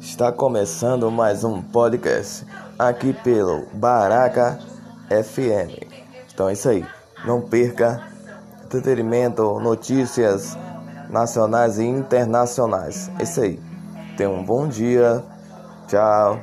Está começando mais um podcast aqui pelo Baraca FM. Então é isso aí. Não perca entretenimento, notícias nacionais e internacionais. É isso aí. Tenha um bom dia. Tchau.